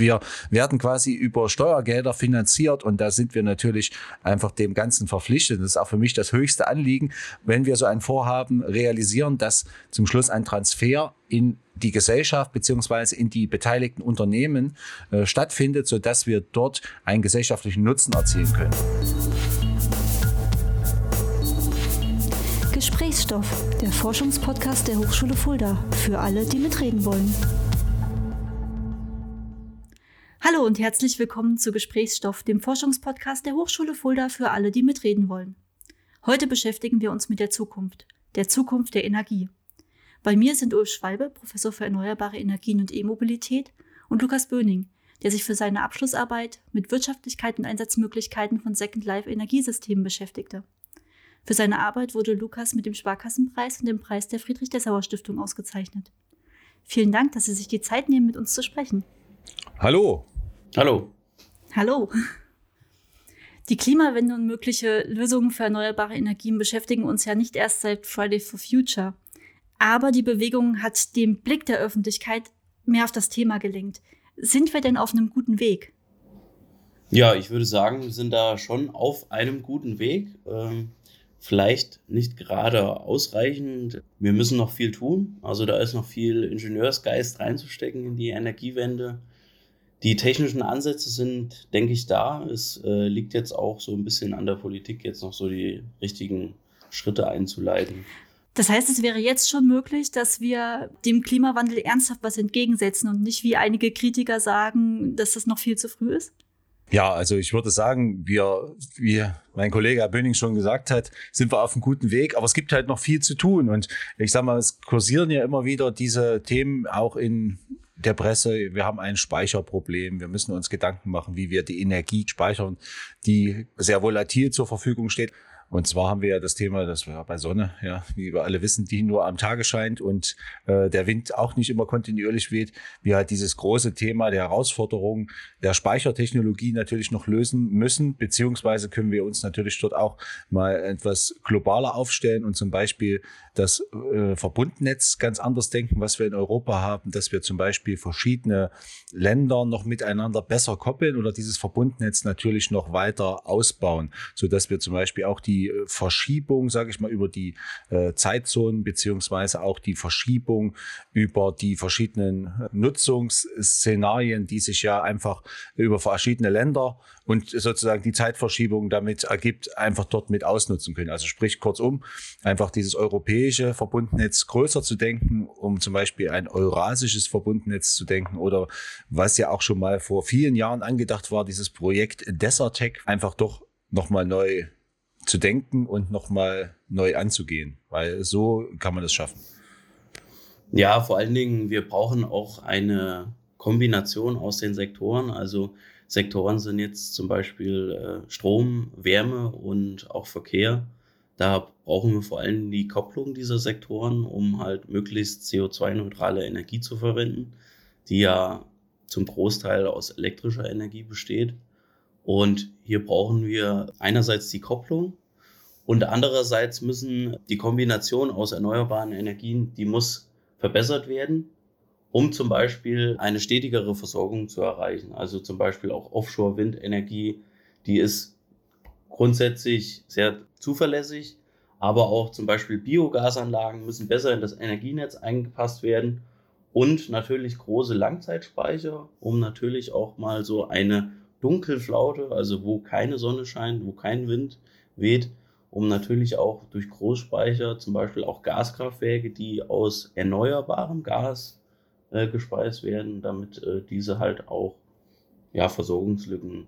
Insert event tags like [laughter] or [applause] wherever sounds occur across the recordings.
Wir werden quasi über Steuergelder finanziert und da sind wir natürlich einfach dem Ganzen verpflichtet. Das ist auch für mich das höchste Anliegen, wenn wir so ein Vorhaben realisieren, dass zum Schluss ein Transfer in die Gesellschaft beziehungsweise in die beteiligten Unternehmen äh, stattfindet, sodass wir dort einen gesellschaftlichen Nutzen erzielen können. Gesprächsstoff, der Forschungspodcast der Hochschule Fulda, für alle, die mitreden wollen. Hallo und herzlich willkommen zu Gesprächsstoff, dem Forschungspodcast der Hochschule Fulda für alle, die mitreden wollen. Heute beschäftigen wir uns mit der Zukunft, der Zukunft der Energie. Bei mir sind Ulf Schwalbe, Professor für erneuerbare Energien und E-Mobilität, und Lukas Böning, der sich für seine Abschlussarbeit mit Wirtschaftlichkeit und Einsatzmöglichkeiten von Second Life Energiesystemen beschäftigte. Für seine Arbeit wurde Lukas mit dem Sparkassenpreis und dem Preis der Friedrich-Dessauer Stiftung ausgezeichnet. Vielen Dank, dass Sie sich die Zeit nehmen, mit uns zu sprechen. Hallo. Hallo. Hallo. Die Klimawende und mögliche Lösungen für erneuerbare Energien beschäftigen uns ja nicht erst seit Friday for Future. Aber die Bewegung hat den Blick der Öffentlichkeit mehr auf das Thema gelenkt. Sind wir denn auf einem guten Weg? Ja, ich würde sagen, wir sind da schon auf einem guten Weg. Ähm, vielleicht nicht gerade ausreichend. Wir müssen noch viel tun. Also da ist noch viel Ingenieursgeist reinzustecken in die Energiewende. Die technischen Ansätze sind, denke ich, da. Es äh, liegt jetzt auch so ein bisschen an der Politik, jetzt noch so die richtigen Schritte einzuleiten. Das heißt, es wäre jetzt schon möglich, dass wir dem Klimawandel ernsthaft was entgegensetzen und nicht wie einige Kritiker sagen, dass das noch viel zu früh ist? Ja, also ich würde sagen, wir, wie mein Kollege Herr Böning schon gesagt hat, sind wir auf einem guten Weg, aber es gibt halt noch viel zu tun. Und ich sage mal, es kursieren ja immer wieder diese Themen auch in der Presse, wir haben ein Speicherproblem, wir müssen uns Gedanken machen, wie wir die Energie speichern, die sehr volatil zur Verfügung steht. Und zwar haben wir ja das Thema, dass wir bei Sonne, ja, wie wir alle wissen, die nur am Tage scheint und äh, der Wind auch nicht immer kontinuierlich weht, wir halt dieses große Thema der Herausforderung der Speichertechnologie natürlich noch lösen müssen, beziehungsweise können wir uns natürlich dort auch mal etwas globaler aufstellen und zum Beispiel das äh, Verbundnetz ganz anders denken, was wir in Europa haben, dass wir zum Beispiel verschiedene Länder noch miteinander besser koppeln oder dieses Verbundnetz natürlich noch weiter ausbauen, so dass wir zum Beispiel auch die äh, Verschiebung, sage ich mal, über die äh, Zeitzonen beziehungsweise auch die Verschiebung über die verschiedenen Nutzungsszenarien, die sich ja einfach über verschiedene Länder und sozusagen die Zeitverschiebung damit ergibt, einfach dort mit ausnutzen können. Also sprich kurzum, einfach dieses europäische Verbundnetz größer zu denken, um zum Beispiel ein eurasisches Verbundnetz zu denken oder was ja auch schon mal vor vielen Jahren angedacht war, dieses Projekt Desertec einfach doch nochmal neu zu denken und nochmal neu anzugehen, weil so kann man das schaffen. Ja, vor allen Dingen, wir brauchen auch eine Kombination aus den Sektoren. Also Sektoren sind jetzt zum Beispiel äh, Strom, Wärme und auch Verkehr. Da brauchen wir vor allem die Kopplung dieser Sektoren, um halt möglichst CO2-neutrale Energie zu verwenden, die ja zum Großteil aus elektrischer Energie besteht. Und hier brauchen wir einerseits die Kopplung und andererseits müssen die Kombination aus erneuerbaren Energien, die muss verbessert werden um zum Beispiel eine stetigere Versorgung zu erreichen. Also zum Beispiel auch Offshore-Windenergie, die ist grundsätzlich sehr zuverlässig, aber auch zum Beispiel Biogasanlagen müssen besser in das Energienetz eingepasst werden und natürlich große Langzeitspeicher, um natürlich auch mal so eine Dunkelflaute, also wo keine Sonne scheint, wo kein Wind weht, um natürlich auch durch Großspeicher, zum Beispiel auch Gaskraftwerke, die aus erneuerbarem Gas äh, gespeist werden, damit äh, diese halt auch ja, Versorgungslücken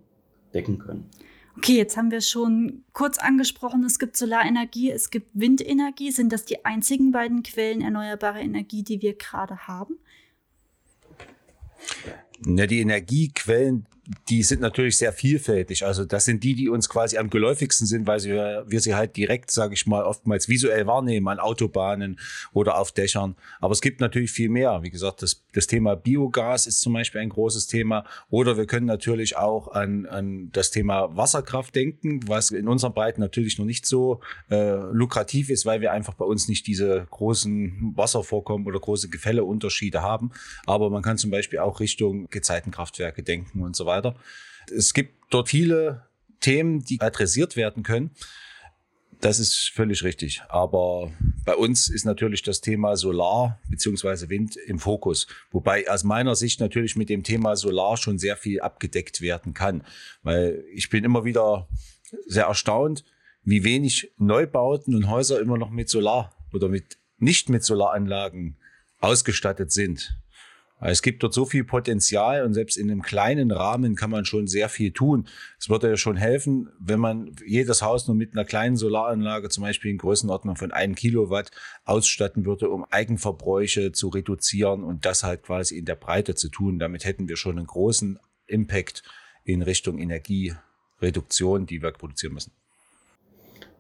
decken können. Okay, jetzt haben wir schon kurz angesprochen, es gibt Solarenergie, es gibt Windenergie. Sind das die einzigen beiden Quellen erneuerbarer Energie, die wir gerade haben? Ja, die Energiequellen die sind natürlich sehr vielfältig. Also das sind die, die uns quasi am geläufigsten sind, weil sie, wir sie halt direkt, sage ich mal, oftmals visuell wahrnehmen an Autobahnen oder auf Dächern. Aber es gibt natürlich viel mehr. Wie gesagt, das, das Thema Biogas ist zum Beispiel ein großes Thema. Oder wir können natürlich auch an, an das Thema Wasserkraft denken, was in unseren Breiten natürlich noch nicht so äh, lukrativ ist, weil wir einfach bei uns nicht diese großen Wasservorkommen oder große Gefälleunterschiede haben. Aber man kann zum Beispiel auch Richtung Gezeitenkraftwerke denken und so weiter. Es gibt dort viele Themen, die adressiert werden können. Das ist völlig richtig. Aber bei uns ist natürlich das Thema Solar beziehungsweise Wind im Fokus. Wobei aus meiner Sicht natürlich mit dem Thema Solar schon sehr viel abgedeckt werden kann. Weil ich bin immer wieder sehr erstaunt, wie wenig Neubauten und Häuser immer noch mit Solar oder mit nicht mit Solaranlagen ausgestattet sind. Es gibt dort so viel Potenzial und selbst in einem kleinen Rahmen kann man schon sehr viel tun. Es würde ja schon helfen, wenn man jedes Haus nur mit einer kleinen Solaranlage, zum Beispiel in Größenordnung von einem Kilowatt, ausstatten würde, um Eigenverbräuche zu reduzieren und das halt quasi in der Breite zu tun. Damit hätten wir schon einen großen Impact in Richtung Energiereduktion, die wir produzieren müssen.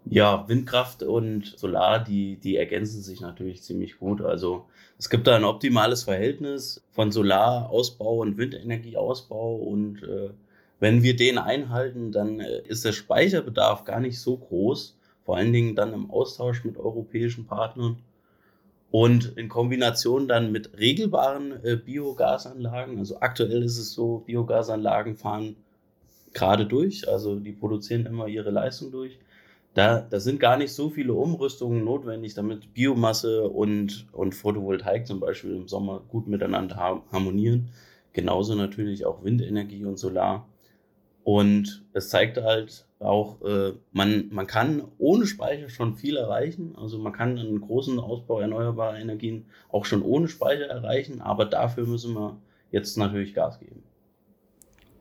Ja, Windkraft und Solar, die, die ergänzen sich natürlich ziemlich gut. Also es gibt da ein optimales Verhältnis von Solarausbau und Windenergieausbau und äh, wenn wir den einhalten, dann äh, ist der Speicherbedarf gar nicht so groß, vor allen Dingen dann im Austausch mit europäischen Partnern. Und in Kombination dann mit regelbaren äh, Biogasanlagen, also aktuell ist es so, Biogasanlagen fahren gerade durch, also die produzieren immer ihre Leistung durch da, da sind gar nicht so viele Umrüstungen notwendig, damit Biomasse und, und Photovoltaik zum Beispiel im Sommer gut miteinander harmonieren. Genauso natürlich auch Windenergie und Solar. Und es zeigt halt auch, äh, man, man kann ohne Speicher schon viel erreichen. Also man kann einen großen Ausbau erneuerbarer Energien auch schon ohne Speicher erreichen, aber dafür müssen wir jetzt natürlich Gas geben.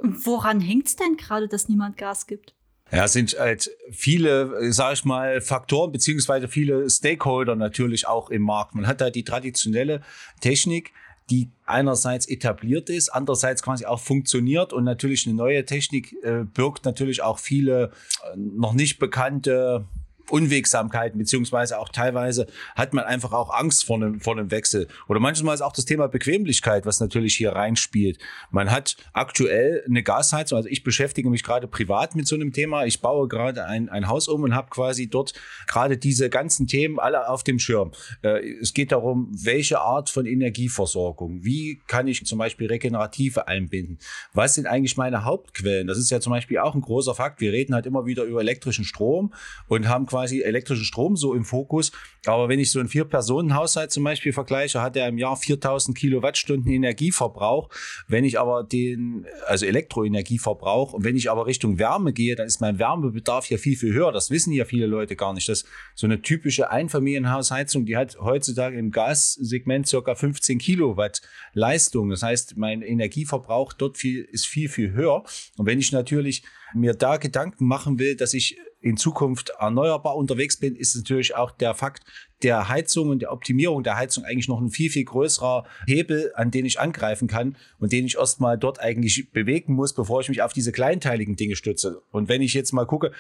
Woran hängt es denn gerade, dass niemand Gas gibt? Ja, es sind halt viele, sage ich mal, Faktoren beziehungsweise viele Stakeholder natürlich auch im Markt. Man hat da die traditionelle Technik, die einerseits etabliert ist, andererseits quasi auch funktioniert und natürlich eine neue Technik äh, birgt natürlich auch viele äh, noch nicht bekannte Unwegsamkeiten, beziehungsweise auch teilweise hat man einfach auch Angst vor einem, vor einem Wechsel. Oder manchmal ist auch das Thema Bequemlichkeit, was natürlich hier reinspielt. Man hat aktuell eine Gasheizung, also ich beschäftige mich gerade privat mit so einem Thema. Ich baue gerade ein, ein Haus um und habe quasi dort gerade diese ganzen Themen alle auf dem Schirm. Äh, es geht darum, welche Art von Energieversorgung, wie kann ich zum Beispiel regenerative einbinden, was sind eigentlich meine Hauptquellen. Das ist ja zum Beispiel auch ein großer Fakt. Wir reden halt immer wieder über elektrischen Strom und haben quasi quasi elektrischen Strom so im Fokus. Aber wenn ich so einen Vier-Personen-Haushalt zum Beispiel vergleiche, hat er im Jahr 4000 Kilowattstunden Energieverbrauch. Wenn ich aber den, also Elektroenergieverbrauch, wenn ich aber Richtung Wärme gehe, dann ist mein Wärmebedarf ja viel, viel höher. Das wissen ja viele Leute gar nicht. dass so eine typische Einfamilienhausheizung, die hat heutzutage im Gassegment circa 15 Kilowatt Leistung. Das heißt, mein Energieverbrauch dort viel, ist viel, viel höher. Und wenn ich natürlich mir da Gedanken machen will, dass ich in Zukunft erneuerbar unterwegs bin, ist natürlich auch der Fakt der Heizung und der Optimierung der Heizung eigentlich noch ein viel, viel größerer Hebel, an den ich angreifen kann und den ich erstmal dort eigentlich bewegen muss, bevor ich mich auf diese kleinteiligen Dinge stütze. Und wenn ich jetzt mal gucke,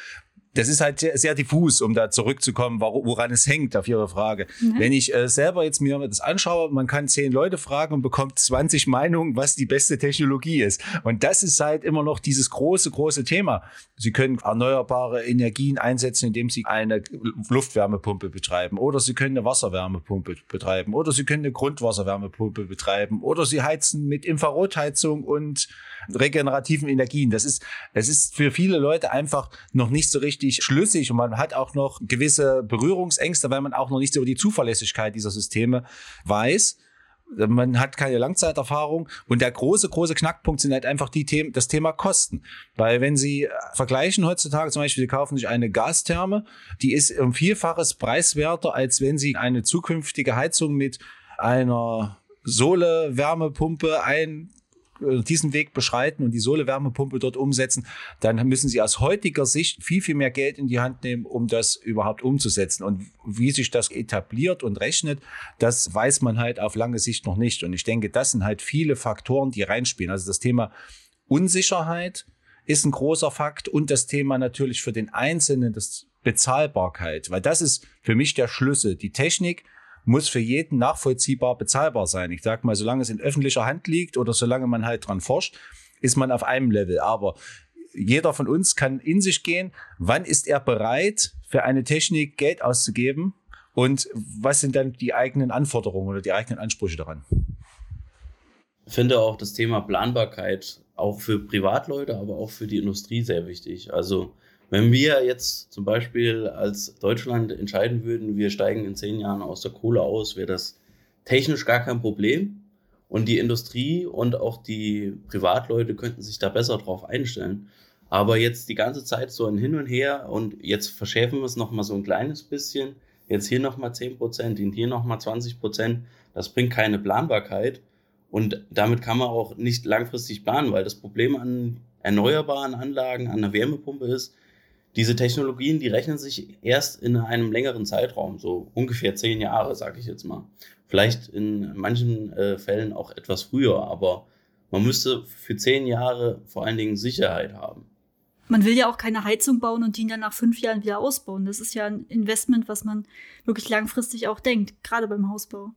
das ist halt sehr, sehr diffus, um da zurückzukommen, woran es hängt, auf Ihre Frage. Mhm. Wenn ich äh, selber jetzt mir das anschaue, man kann zehn Leute fragen und bekommt 20 Meinungen, was die beste Technologie ist. Und das ist halt immer noch dieses große, große Thema. Sie können erneuerbare Energien einsetzen, indem Sie eine Luftwärmepumpe betreiben oder Sie können eine Wasserwärmepumpe betreiben oder Sie können eine Grundwasserwärmepumpe betreiben oder Sie heizen mit Infrarotheizung und regenerativen Energien. Das ist, es ist für viele Leute einfach noch nicht so richtig schlüssig und man hat auch noch gewisse Berührungsängste, weil man auch noch nicht so über die Zuverlässigkeit dieser Systeme weiß man hat keine Langzeiterfahrung und der große, große Knackpunkt sind halt einfach die Themen, das Thema Kosten. Weil wenn Sie vergleichen heutzutage zum Beispiel, Sie kaufen sich eine Gastherme, die ist um Vielfaches preiswerter, als wenn Sie eine zukünftige Heizung mit einer Sohle-Wärmepumpe ein äh, diesen Weg beschreiten und die Sohle-Wärmepumpe dort umsetzen, dann müssen sie aus heutiger Sicht viel, viel mehr Geld in die Hand nehmen, um das überhaupt umzusetzen. Und wie sich das etabliert und rechnet, das weiß man halt auf lange Sicht noch nicht. Und ich denke, das sind halt viele Faktoren, die reinspielen. Also das Thema Unsicherheit ist ein großer Fakt und das Thema natürlich für den Einzelnen, das Bezahlbarkeit, weil das ist für mich der Schlüssel. Die Technik muss für jeden nachvollziehbar bezahlbar sein. Ich sage mal, solange es in öffentlicher Hand liegt oder solange man halt dran forscht, ist man auf einem Level. Aber jeder von uns kann in sich gehen, wann ist er bereit, für eine Technik Geld auszugeben und was sind dann die eigenen Anforderungen oder die eigenen Ansprüche daran? Ich finde auch das Thema Planbarkeit auch für Privatleute, aber auch für die Industrie sehr wichtig. Also wenn wir jetzt zum Beispiel als Deutschland entscheiden würden, wir steigen in zehn Jahren aus der Kohle aus, wäre das technisch gar kein Problem. Und die Industrie und auch die Privatleute könnten sich da besser drauf einstellen. Aber jetzt die ganze Zeit so ein Hin und Her und jetzt verschärfen wir es nochmal so ein kleines bisschen. Jetzt hier nochmal 10 Prozent, hier nochmal 20 Prozent. Das bringt keine Planbarkeit. Und damit kann man auch nicht langfristig planen, weil das Problem an erneuerbaren Anlagen, an der Wärmepumpe ist, diese Technologien, die rechnen sich erst in einem längeren Zeitraum, so ungefähr zehn Jahre, sage ich jetzt mal. Vielleicht in manchen äh, Fällen auch etwas früher, aber man müsste für zehn Jahre vor allen Dingen Sicherheit haben. Man will ja auch keine Heizung bauen und die dann nach fünf Jahren wieder ausbauen. Das ist ja ein Investment, was man wirklich langfristig auch denkt, gerade beim Hausbau.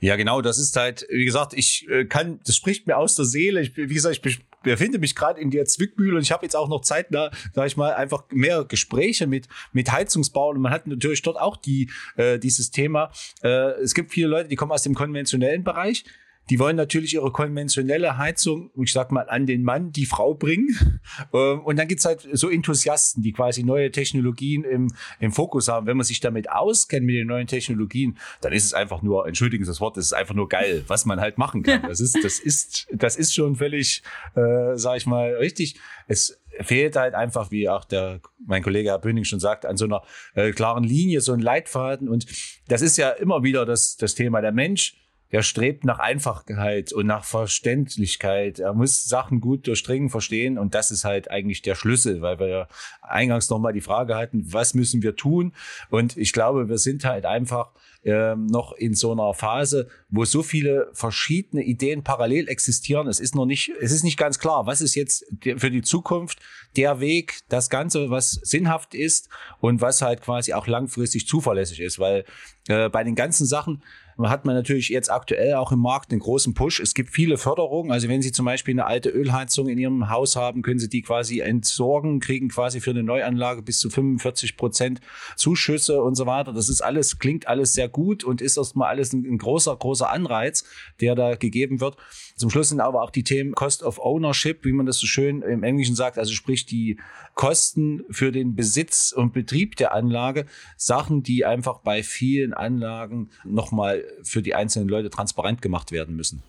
Ja, genau, das ist halt, wie gesagt, ich äh, kann, das spricht mir aus der Seele. Ich, wie gesagt, ich befinde mich gerade in der Zwickmühle und ich habe jetzt auch noch Zeit, da, sag ich mal, einfach mehr Gespräche mit, mit Heizungsbauern und man hat natürlich dort auch die, äh, dieses Thema. Äh, es gibt viele Leute, die kommen aus dem konventionellen Bereich die wollen natürlich ihre konventionelle Heizung, ich sag mal, an den Mann, die Frau bringen. [laughs] Ähm, und dann gibt's halt so Enthusiasten, die quasi neue Technologien im, im Fokus haben. Wenn man sich damit auskennt mit den neuen Technologien, dann ist es einfach nur, entschuldigen Sie das Wort, es ist einfach nur geil, was man halt machen kann. [laughs] Das ist, das ist, das ist schon völlig, äh, sag ich mal, richtig. Es fehlt halt einfach, wie auch der, mein Kollege Herr Böning schon sagt, an so einer äh, klaren Linie, so ein Leitfaden. Und das ist ja immer wieder das, das Thema. Der Mensch der strebt nach Einfachheit und nach Verständlichkeit. Er muss Sachen gut durchdringen, verstehen und das ist halt eigentlich der Schlüssel, weil wir ja eingangs nochmal die Frage hatten, was müssen wir tun? Und ich glaube, wir sind halt einfach ähm, noch in so einer Phase, wo so viele verschiedene Ideen parallel existieren. Es ist noch nicht, es ist nicht ganz klar, was ist jetzt für die Zukunft der Weg, das Ganze, was sinnhaft ist und was halt quasi auch langfristig zuverlässig ist, weil äh, bei den ganzen Sachen hat man natürlich jetzt aktuell auch im Markt einen großen Push. Es gibt viele Förderungen. Also wenn Sie zum Beispiel eine alte Ölheizung in Ihrem Haus haben, können Sie die quasi entsorgen, kriegen quasi für eine Neuanlage bis zu 45 Prozent Zuschüsse und so weiter. Das ist alles, klingt alles sehr gut und ist erstmal alles ein, ein großer, großer Anreiz, der da gegeben wird. Zum Schluss sind aber auch die Themen Cost of Ownership, wie man das so schön im Englischen sagt, also sprich die Kosten für den Besitz und Betrieb der Anlage, Sachen, die einfach bei vielen Anlagen nochmal für die einzelnen Leute transparent gemacht werden müssen.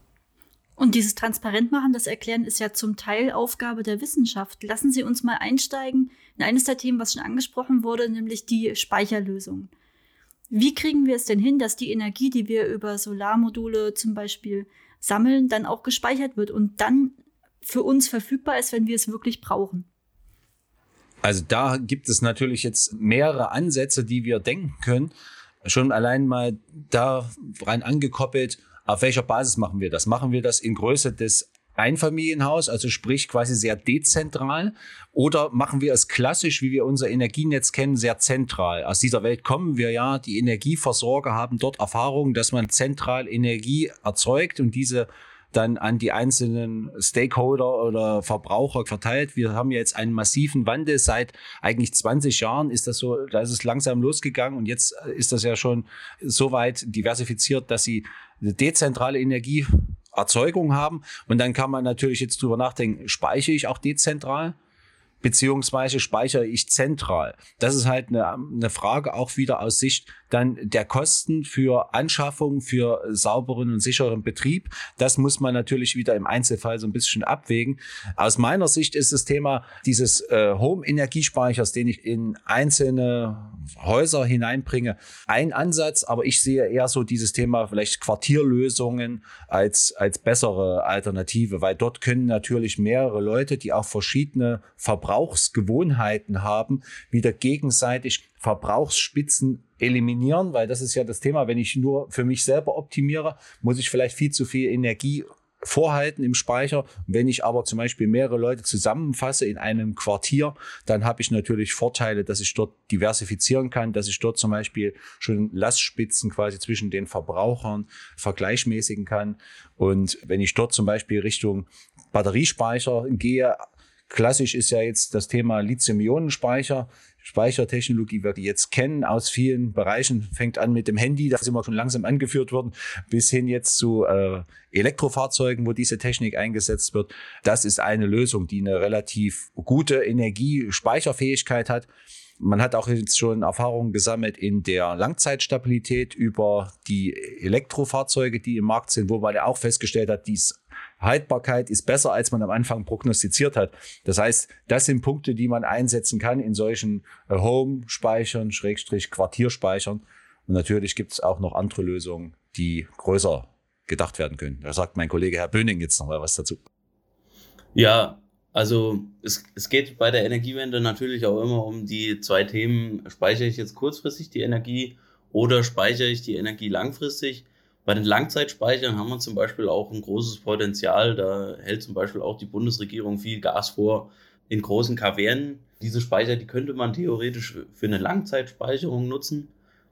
Und dieses Transparentmachen, das Erklären ist ja zum Teil Aufgabe der Wissenschaft. Lassen Sie uns mal einsteigen in eines der Themen, was schon angesprochen wurde, nämlich die Speicherlösung. Wie kriegen wir es denn hin, dass die Energie, die wir über Solarmodule zum Beispiel sammeln, dann auch gespeichert wird und dann für uns verfügbar ist, wenn wir es wirklich brauchen? Also da gibt es natürlich jetzt mehrere Ansätze, die wir denken können schon allein mal da rein angekoppelt, auf welcher Basis machen wir das? Machen wir das in Größe des Einfamilienhaus, also sprich quasi sehr dezentral, oder machen wir es klassisch, wie wir unser Energienetz kennen, sehr zentral? Aus dieser Welt kommen wir ja, die Energieversorger haben dort Erfahrung, dass man zentral Energie erzeugt und diese dann an die einzelnen Stakeholder oder Verbraucher verteilt. Wir haben jetzt einen massiven Wandel. Seit eigentlich 20 Jahren ist das so, da ist es langsam losgegangen und jetzt ist das ja schon so weit diversifiziert, dass sie dezentrale Energieerzeugung haben. Und dann kann man natürlich jetzt drüber nachdenken, speichere ich auch dezentral? beziehungsweise speichere ich zentral? Das ist halt eine, eine Frage auch wieder aus Sicht dann der Kosten für Anschaffung, für sauberen und sicheren Betrieb. Das muss man natürlich wieder im Einzelfall so ein bisschen abwägen. Aus meiner Sicht ist das Thema dieses äh, Home-Energiespeichers, den ich in einzelne Häuser hineinbringe, ein Ansatz, aber ich sehe eher so dieses Thema vielleicht Quartierlösungen als, als bessere Alternative, weil dort können natürlich mehrere Leute, die auch verschiedene Verbrauchsgewohnheiten haben, wieder gegenseitig Verbrauchsspitzen eliminieren, weil das ist ja das Thema, wenn ich nur für mich selber optimiere, muss ich vielleicht viel zu viel Energie vorhalten im Speicher. Wenn ich aber zum Beispiel mehrere Leute zusammenfasse in einem Quartier, dann habe ich natürlich Vorteile, dass ich dort diversifizieren kann, dass ich dort zum Beispiel schon Lastspitzen quasi zwischen den Verbrauchern vergleichmäßigen kann. Und wenn ich dort zum Beispiel Richtung Batteriespeicher gehe, klassisch ist ja jetzt das Thema Lithium-Ionen-Speicher. Speichertechnologie, wir jetzt kennen aus vielen Bereichen, fängt an mit dem Handy, da sind wir schon langsam angeführt worden, bis hin jetzt zu äh, Elektrofahrzeugen, wo diese Technik eingesetzt wird. Das ist eine Lösung, die eine relativ gute Energiespeicherfähigkeit hat. Man hat auch jetzt schon Erfahrungen gesammelt in der Langzeitstabilität über die Elektrofahrzeuge, die im Markt sind, wo man ja auch festgestellt hat, dies Haltbarkeit ist besser, als man am Anfang prognostiziert hat. Das heißt, das sind Punkte, die man einsetzen kann in solchen äh, Home-Speichern, Schrägstrich Quartierspeichern. Und natürlich gibt es auch noch andere Lösungen, die größer gedacht werden können. Da sagt mein Kollege Herr Böning jetzt noch mal was dazu. Ja, also es, es geht bei der Energiewende natürlich auch immer um die zwei Themen, speichere ich jetzt kurzfristig die Energie oder speichere ich die Energie langfristig? Bei den Langzeitspeichern haben wir zum Beispiel auch ein großes Potenzial. Da hält zum Beispiel auch die Bundesregierung viel Gas vor in großen Kavernen. Diese Speicher, die könnte man theoretisch für eine Langzeitspeicherung nutzen.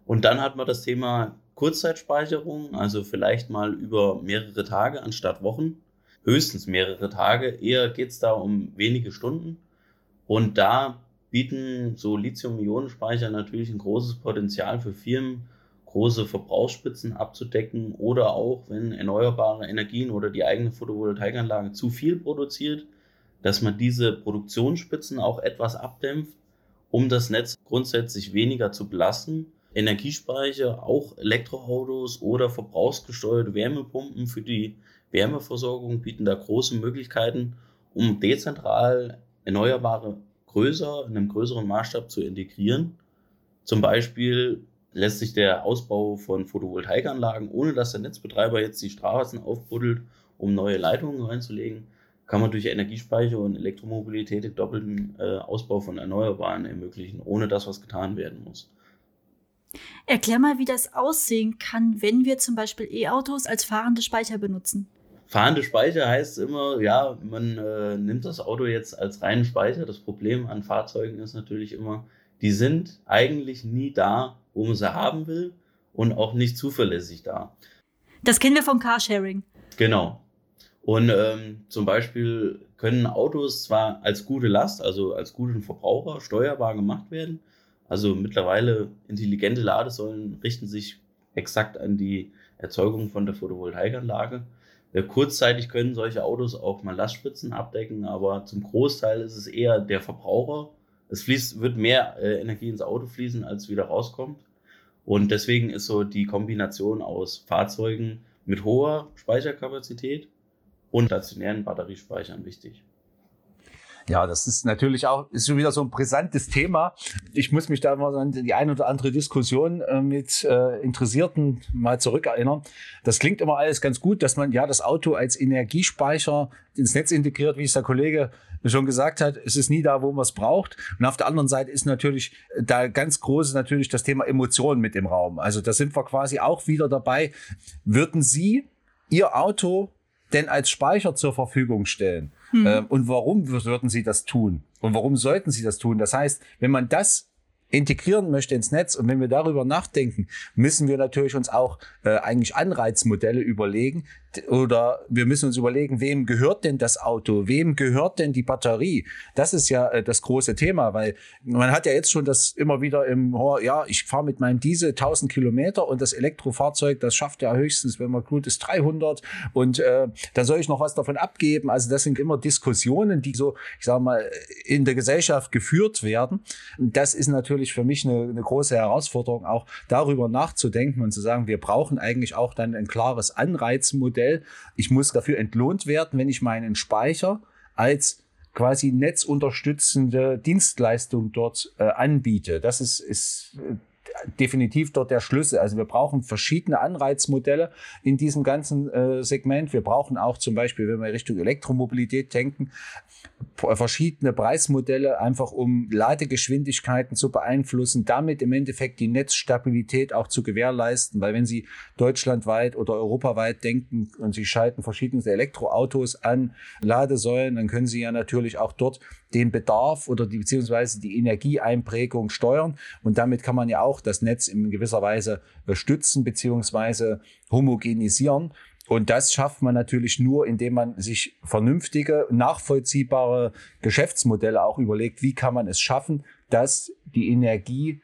Und dann hat man das Thema Kurzzeitspeicherung, also vielleicht mal über mehrere Tage anstatt Wochen. Höchstens mehrere Tage. Eher geht es da um wenige Stunden. Und da bieten so Lithium-Ionen-Speicher natürlich ein großes Potenzial für Firmen, große Verbrauchsspitzen abzudecken oder auch, wenn erneuerbare Energien oder die eigene Photovoltaikanlage zu viel produziert, dass man diese Produktionsspitzen auch etwas abdämpft, um das Netz grundsätzlich weniger zu belasten. Energiespeicher, auch Elektroautos oder verbrauchsgesteuerte Wärmepumpen für die Wärmeversorgung bieten da große Möglichkeiten, um dezentral Erneuerbare größer, in einem größeren Maßstab zu integrieren. Zum Beispiel lässt sich der Ausbau von Photovoltaikanlagen, ohne dass der Netzbetreiber jetzt die Straßen aufbuddelt, um neue Leitungen reinzulegen, kann man durch Energiespeicher und Elektromobilität den doppelten äh, Ausbau von Erneuerbaren ermöglichen, ohne dass was getan werden muss. Erklär mal, wie das aussehen kann, wenn wir zum Beispiel E-Autos als fahrende Speicher benutzen. Fahrende Speicher heißt immer, ja, man äh, nimmt das Auto jetzt als reinen Speicher. Das Problem an Fahrzeugen ist natürlich immer, die sind eigentlich nie da, wo man sie haben will und auch nicht zuverlässig da. Das kennen wir vom Carsharing. Genau. Und ähm, zum Beispiel können Autos zwar als gute Last, also als guten Verbraucher steuerbar gemacht werden. Also mittlerweile intelligente Ladesäulen richten sich exakt an die Erzeugung von der Photovoltaikanlage. Äh, kurzzeitig können solche Autos auch mal Lastspitzen abdecken, aber zum Großteil ist es eher der Verbraucher. Es fließt, wird mehr äh, Energie ins Auto fließen, als wieder rauskommt. Und deswegen ist so die Kombination aus Fahrzeugen mit hoher Speicherkapazität und stationären Batteriespeichern wichtig. Ja, das ist natürlich auch, ist schon wieder so ein brisantes Thema. Ich muss mich da mal an die eine oder andere Diskussion äh, mit äh, Interessierten mal zurückerinnern. Das klingt immer alles ganz gut, dass man ja das Auto als Energiespeicher ins Netz integriert, wie es der Kollege schon gesagt hat. Es ist nie da, wo man es braucht. Und auf der anderen Seite ist natürlich da ganz groß natürlich das Thema Emotionen mit im Raum. Also da sind wir quasi auch wieder dabei. Würden Sie Ihr Auto denn als Speicher zur Verfügung stellen? Hm. Ähm, und warum würden Sie das tun? Und warum sollten Sie das tun? Das heißt, wenn man das integrieren möchte ins Netz und wenn wir darüber nachdenken, müssen wir natürlich uns auch äh, eigentlich Anreizmodelle überlegen, oder wir müssen uns überlegen, wem gehört denn das Auto? Wem gehört denn die Batterie? Das ist ja äh, das große Thema, weil man hat ja jetzt schon das immer wieder im, ja, ich fahre mit meinem Diesel 1000 Kilometer und das Elektrofahrzeug, das schafft ja höchstens, wenn man gut ist, 300 und äh, da soll ich noch was davon abgeben. Also das sind immer Diskussionen, die so, ich sage mal, in der Gesellschaft geführt werden. Das ist natürlich für mich eine, eine große Herausforderung, auch darüber nachzudenken und zu sagen, wir brauchen eigentlich auch dann ein klares Anreizmodell Modell. Ich muss dafür entlohnt werden, wenn ich meinen Speicher als quasi netzunterstützende Dienstleistung dort äh, anbiete. Das ist, ist definitiv dort der Schlüssel. Also wir brauchen verschiedene Anreizmodelle in diesem ganzen äh, Segment. Wir brauchen auch zum Beispiel, wenn wir Richtung Elektromobilität denken, verschiedene Preismodelle, einfach um Ladegeschwindigkeiten zu beeinflussen, damit im Endeffekt die Netzstabilität auch zu gewährleisten. Weil wenn Sie deutschlandweit oder europaweit denken und Sie schalten verschiedene Elektroautos an Ladesäulen, dann können Sie ja natürlich auch dort den Bedarf oder die, beziehungsweise die Energieeinprägung steuern. Und damit kann man ja auch das Netz in gewisser Weise stützen beziehungsweise homogenisieren. Und das schafft man natürlich nur, indem man sich vernünftige, nachvollziehbare Geschäftsmodelle auch überlegt, wie kann man es schaffen, dass die Energie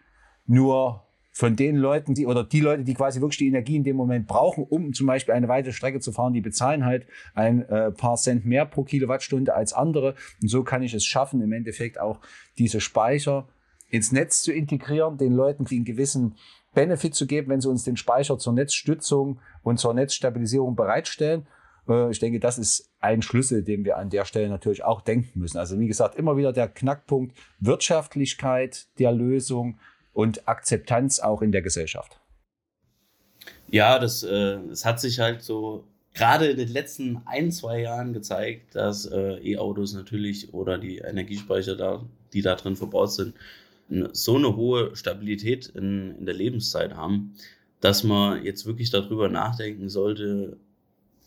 nur von den Leuten, die oder die Leute, die quasi wirklich die Energie in dem Moment brauchen, um zum Beispiel eine weite Strecke zu fahren, die bezahlen halt ein äh, paar Cent mehr pro Kilowattstunde als andere. Und so kann ich es schaffen, im Endeffekt auch diese Speicher ins Netz zu integrieren, den Leuten einen gewissen Benefit zu geben, wenn sie uns den Speicher zur Netzstützung und zur Netzstabilisierung bereitstellen. Äh, ich denke, das ist ein Schlüssel, den wir an der Stelle natürlich auch denken müssen. Also wie gesagt, immer wieder der Knackpunkt Wirtschaftlichkeit der Lösung und Akzeptanz auch in der Gesellschaft. Ja, das, äh, das hat sich halt so gerade in den letzten ein, zwei Jahren gezeigt, dass äh, E-Autos natürlich oder die Energiespeicher, da, die da drin verbaut sind, so eine hohe Stabilität in, in der Lebenszeit haben, dass man jetzt wirklich darüber nachdenken sollte,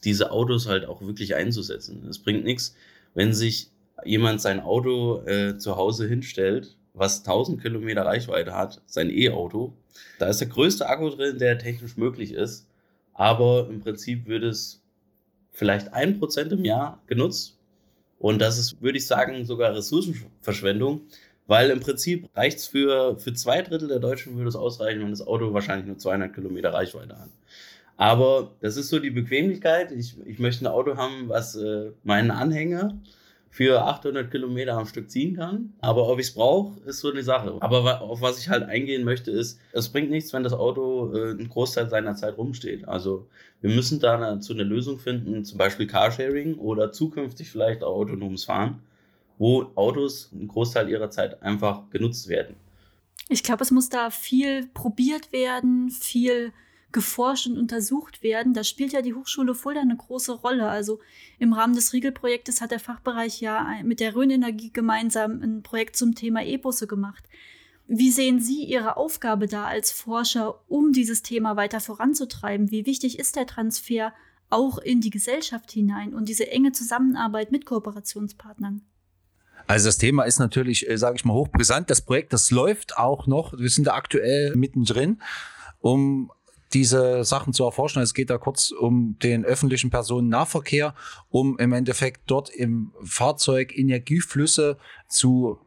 diese Autos halt auch wirklich einzusetzen. Es bringt nichts, wenn sich jemand sein Auto äh, zu Hause hinstellt, was 1000 Kilometer Reichweite hat, sein E-Auto. Da ist der größte Akku drin, der technisch möglich ist. Aber im Prinzip wird es vielleicht ein Prozent im Jahr genutzt. Und das ist, würde ich sagen, sogar Ressourcenverschwendung, weil im Prinzip reicht es für, für zwei Drittel der Deutschen würde es ausreichen, wenn das Auto wahrscheinlich nur 200 Kilometer Reichweite hat. Aber das ist so die Bequemlichkeit. Ich, ich möchte ein Auto haben, was äh, meinen Anhänger für 800 Kilometer am Stück ziehen kann. Aber ob ich es brauche, ist so eine Sache. Aber auf was ich halt eingehen möchte, ist, es bringt nichts, wenn das Auto äh, einen Großteil seiner Zeit rumsteht. Also wir müssen da zu eine Lösung finden, zum Beispiel Carsharing oder zukünftig vielleicht auch autonomes Fahren wo Autos einen Großteil ihrer Zeit einfach genutzt werden. Ich glaube, es muss da viel probiert werden, viel geforscht und untersucht werden. Da spielt ja die Hochschule Fulda eine große Rolle. Also im Rahmen des Riegelprojektes hat der Fachbereich ja mit der Rhön-Energie gemeinsam ein Projekt zum Thema E-Busse gemacht. Wie sehen Sie Ihre Aufgabe da als Forscher, um dieses Thema weiter voranzutreiben? Wie wichtig ist der Transfer auch in die Gesellschaft hinein und diese enge Zusammenarbeit mit Kooperationspartnern? Also das Thema ist natürlich, äh, sage ich mal, hochbrisant. Das Projekt, das läuft auch noch. Wir sind da aktuell mittendrin, um diese Sachen zu erforschen. Es geht da kurz um den öffentlichen Personennahverkehr, um im Endeffekt dort im Fahrzeug Energieflüsse zu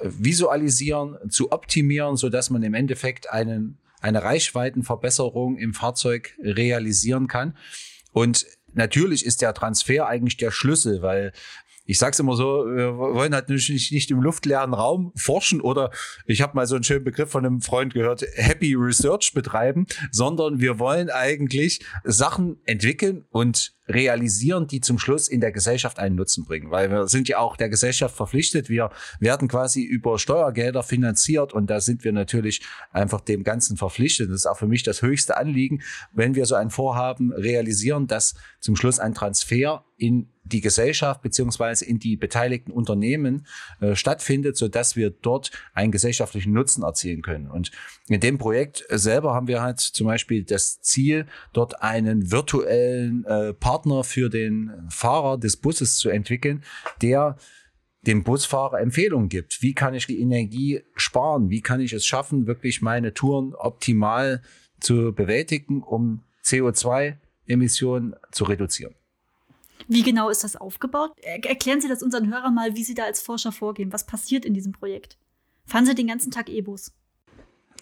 äh, visualisieren, zu optimieren, so dass man im Endeffekt einen, eine Reichweitenverbesserung im Fahrzeug realisieren kann. Und natürlich ist der Transfer eigentlich der Schlüssel, weil ich sag's immer so, wir wollen halt nicht, nicht im luftleeren Raum forschen oder ich habe mal so einen schönen Begriff von einem Freund gehört, Happy Research betreiben, sondern wir wollen eigentlich Sachen entwickeln und realisieren, die zum Schluss in der Gesellschaft einen Nutzen bringen. Weil wir sind ja auch der Gesellschaft verpflichtet. Wir werden quasi über Steuergelder finanziert und da sind wir natürlich einfach dem Ganzen verpflichtet. Das ist auch für mich das höchste Anliegen, wenn wir so ein Vorhaben realisieren, dass zum Schluss ein Transfer in die Gesellschaft beziehungsweise in die beteiligten Unternehmen äh, stattfindet, so dass wir dort einen gesellschaftlichen Nutzen erzielen können. Und in dem Projekt selber haben wir halt zum Beispiel das Ziel, dort einen virtuellen äh, Partner für den Fahrer des Busses zu entwickeln, der dem Busfahrer Empfehlungen gibt. Wie kann ich die Energie sparen? Wie kann ich es schaffen, wirklich meine Touren optimal zu bewältigen, um CO2-Emissionen zu reduzieren? Wie genau ist das aufgebaut? Erklären Sie das unseren Hörern mal, wie Sie da als Forscher vorgehen. Was passiert in diesem Projekt? Fahren Sie den ganzen Tag E-Bus?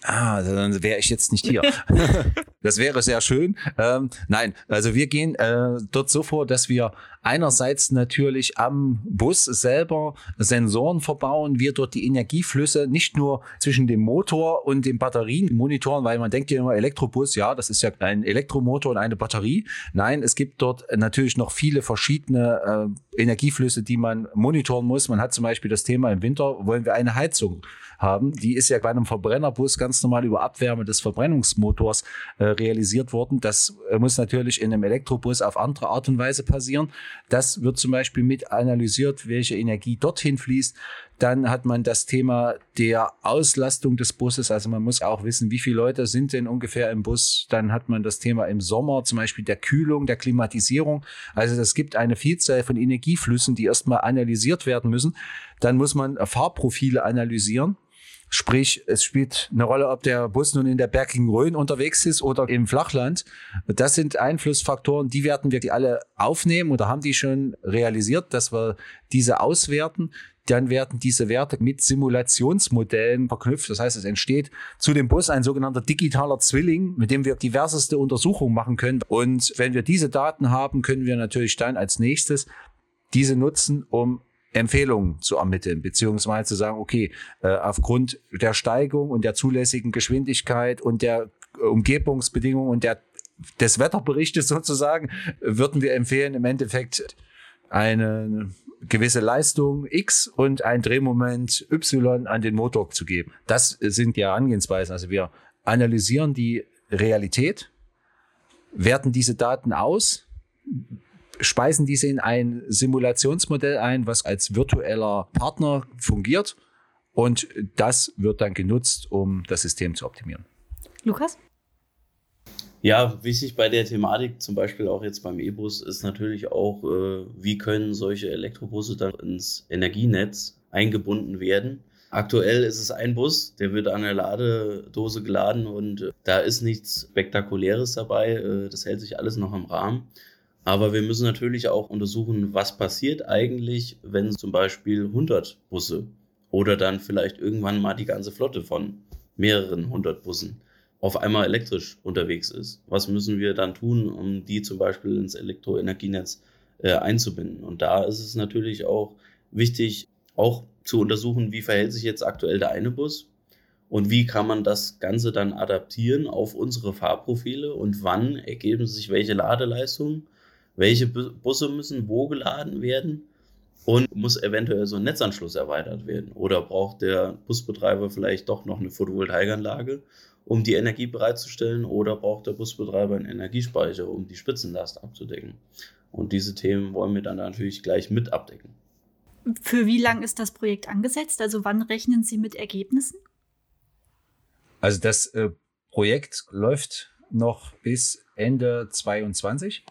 Ah, dann wäre ich jetzt nicht hier. [laughs] Das wäre sehr schön. Ähm, nein, also wir gehen äh, dort so vor, dass wir einerseits natürlich am Bus selber Sensoren verbauen, wir dort die Energieflüsse nicht nur zwischen dem Motor und den Batterien monitoren, weil man denkt ja immer Elektrobus, ja, das ist ja ein Elektromotor und eine Batterie. Nein, es gibt dort natürlich noch viele verschiedene äh, Energieflüsse, die man monitoren muss. Man hat zum Beispiel das Thema im Winter, wollen wir eine Heizung haben. Die ist ja bei einem Verbrennerbus ganz normal über Abwärme des Verbrennungsmotors äh, realisiert worden. Das äh, muss natürlich in einem Elektrobus auf andere Art und Weise passieren. Das wird zum Beispiel mit analysiert, welche Energie dorthin fließt. Dann hat man das Thema der Auslastung des Busses. Also man muss auch wissen, wie viele Leute sind denn ungefähr im Bus. Dann hat man das Thema im Sommer, zum Beispiel der Kühlung, der Klimatisierung. Also es gibt eine Vielzahl von Energieflüssen, die erstmal analysiert werden müssen. Dann muss man Fahrprofile analysieren. Sprich, es spielt eine Rolle, ob der Bus nun in der Bergigen Rhön unterwegs ist oder im Flachland. Das sind Einflussfaktoren, die werden wir alle aufnehmen oder haben die schon realisiert, dass wir diese auswerten. Dann werden diese Werte mit Simulationsmodellen verknüpft. Das heißt, es entsteht zu dem Bus ein sogenannter digitaler Zwilling, mit dem wir diverseste Untersuchungen machen können. Und wenn wir diese Daten haben, können wir natürlich dann als nächstes diese nutzen, um Empfehlungen zu ermitteln, beziehungsweise zu sagen, okay, äh, aufgrund der Steigung und der zulässigen Geschwindigkeit und der Umgebungsbedingungen und der, des Wetterberichtes [laughs] sozusagen, würden wir empfehlen, im Endeffekt eine gewisse Leistung X und ein Drehmoment Y an den Motor zu geben. Das sind ja Angehensweisen. Also wir analysieren die Realität, werten diese Daten aus, speisen diese in ein Simulationsmodell ein, was als virtueller Partner fungiert. Und das wird dann genutzt, um das System zu optimieren. Lukas? Ja, wichtig bei der Thematik, zum Beispiel auch jetzt beim E-Bus, ist natürlich auch, äh, wie können solche Elektrobusse dann ins Energienetz eingebunden werden. Aktuell ist es ein Bus, der wird an der Ladedose geladen und äh, da ist nichts Spektakuläres dabei. Äh, das hält sich alles noch im Rahmen. Aber wir müssen natürlich auch untersuchen, was passiert eigentlich, wenn zum Beispiel 100 Busse oder dann vielleicht irgendwann mal die ganze Flotte von mehreren 100 Bussen auf einmal elektrisch unterwegs ist. Was müssen wir dann tun, um die zum Beispiel ins Elektroenergienetz äh, einzubinden? Und da ist es natürlich auch wichtig, auch zu untersuchen, wie verhält sich jetzt aktuell der eine Bus und wie kann man das Ganze dann adaptieren auf unsere Fahrprofile und wann ergeben sich welche Ladeleistungen welche Busse müssen wo geladen werden und muss eventuell so ein Netzanschluss erweitert werden. Oder braucht der Busbetreiber vielleicht doch noch eine Photovoltaikanlage, um die Energie bereitzustellen, oder braucht der Busbetreiber einen Energiespeicher, um die Spitzenlast abzudecken. Und diese Themen wollen wir dann natürlich gleich mit abdecken. Für wie lang ist das Projekt angesetzt? Also wann rechnen Sie mit Ergebnissen? Also das äh, Projekt läuft noch bis Ende 2022.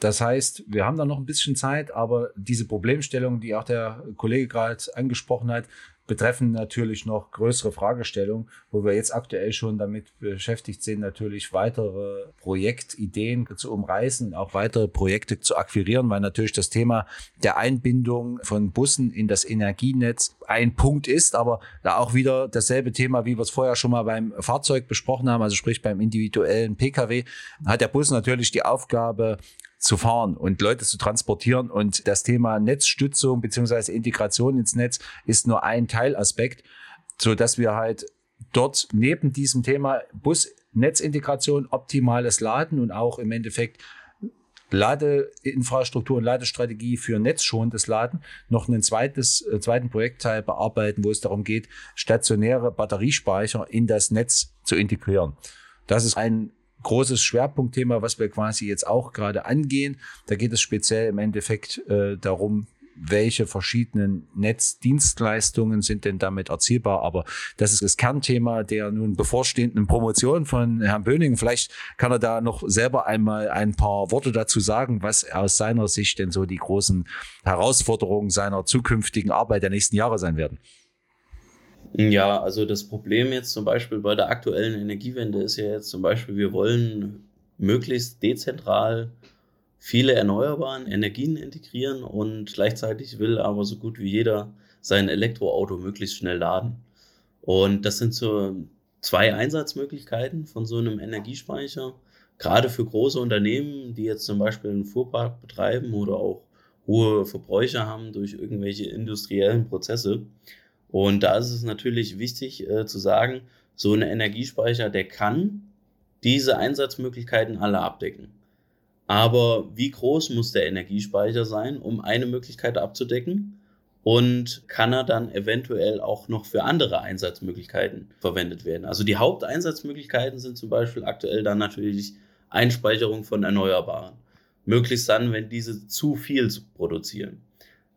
Das heißt, wir haben da noch ein bisschen Zeit, aber diese Problemstellung, die auch der Kollege gerade angesprochen hat, betreffen natürlich noch größere Fragestellungen, wo wir jetzt aktuell schon damit beschäftigt sind, natürlich weitere Projektideen zu umreißen, auch weitere Projekte zu akquirieren, weil natürlich das Thema der Einbindung von Bussen in das Energienetz ein Punkt ist, aber da auch wieder dasselbe Thema, wie wir es vorher schon mal beim Fahrzeug besprochen haben, also sprich beim individuellen Pkw, hat der Bus natürlich die Aufgabe, zu fahren und Leute zu transportieren. Und das Thema Netzstützung beziehungsweise Integration ins Netz ist nur ein Teilaspekt, so dass wir halt dort neben diesem Thema Busnetzintegration, optimales Laden und auch im Endeffekt Ladeinfrastruktur und Ladestrategie für netzschonendes Laden noch einen zweites, äh, zweiten Projektteil bearbeiten, wo es darum geht, stationäre Batteriespeicher in das Netz zu integrieren. Das ist ein großes Schwerpunktthema, was wir quasi jetzt auch gerade angehen. Da geht es speziell im Endeffekt äh, darum, welche verschiedenen Netzdienstleistungen sind denn damit erzielbar. Aber das ist das Kernthema der nun bevorstehenden Promotion von Herrn Böning. Vielleicht kann er da noch selber einmal ein paar Worte dazu sagen, was aus seiner Sicht denn so die großen Herausforderungen seiner zukünftigen Arbeit der nächsten Jahre sein werden. Ja, also das Problem jetzt zum Beispiel bei der aktuellen Energiewende ist ja jetzt zum Beispiel, wir wollen möglichst dezentral viele erneuerbaren Energien integrieren und gleichzeitig will aber so gut wie jeder sein Elektroauto möglichst schnell laden. Und das sind so zwei Einsatzmöglichkeiten von so einem Energiespeicher. Gerade für große Unternehmen, die jetzt zum Beispiel einen Fuhrpark betreiben oder auch hohe Verbräuche haben durch irgendwelche industriellen Prozesse. Und da ist es natürlich wichtig äh, zu sagen, so ein Energiespeicher, der kann diese Einsatzmöglichkeiten alle abdecken. Aber wie groß muss der Energiespeicher sein, um eine Möglichkeit abzudecken? Und kann er dann eventuell auch noch für andere Einsatzmöglichkeiten verwendet werden? Also die Haupteinsatzmöglichkeiten sind zum Beispiel aktuell dann natürlich Einspeicherung von Erneuerbaren. Möglichst dann, wenn diese zu viel produzieren.